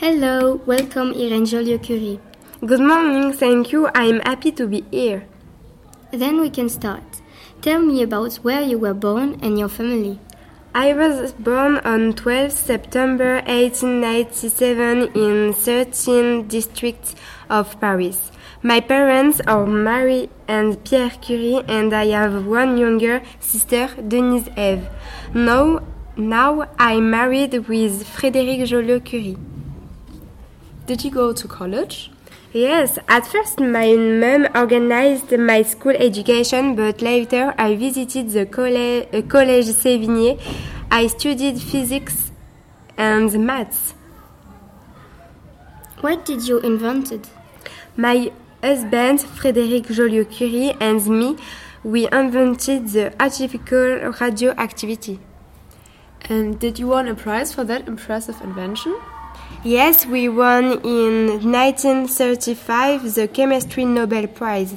Hello, welcome Irène Joliot-Curie. Good morning, thank you. I'm happy to be here. Then we can start. Tell me about where you were born and your family. I was born on 12 September 1897 in 13 district of Paris. My parents are Marie and Pierre Curie and I have one younger sister, Denise Eve. Now, now I'm married with Frédéric Joliot-Curie. Did you go to college? Yes, at first my mom organized my school education, but later I visited the colle- uh, Collège Sévigné. I studied physics and maths. What did you invented? My husband, Frédéric Joliot-Curie, and me, we invented the artificial radioactivity. And did you win a prize for that impressive invention? Yes, we won in 1935 the Chemistry Nobel Prize.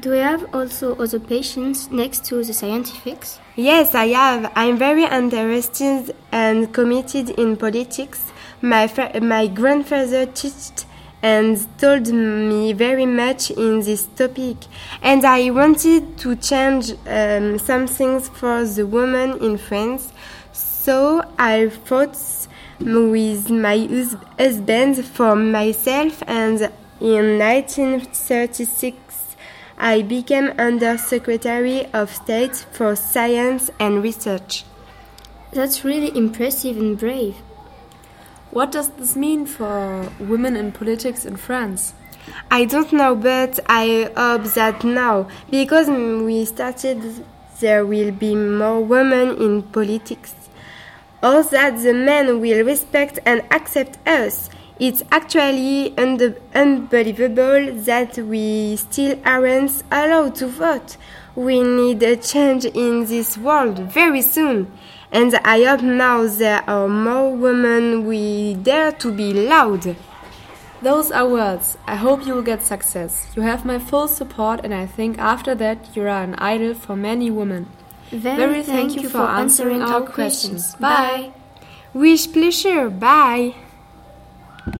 Do you have also other patients next to the scientifics? Yes, I have. I'm very interested and committed in politics. My, my grandfather taught and told me very much in this topic, and I wanted to change um, some things for the women in France. So I fought with my hus- husband for myself, and in 1936 I became Under Secretary of State for Science and Research. That's really impressive and brave. What does this mean for women in politics in France? I don't know, but I hope that now, because we started, there will be more women in politics. Or that the men will respect and accept us. It's actually un- unbelievable that we still aren't allowed to vote. We need a change in this world very soon. And I hope now there are more women we dare to be loud. Those are words. I hope you will get success. You have my full support, and I think after that you are an idol for many women. Very, Very thank you for answering our questions. Bye. Wish pleasure. Bye.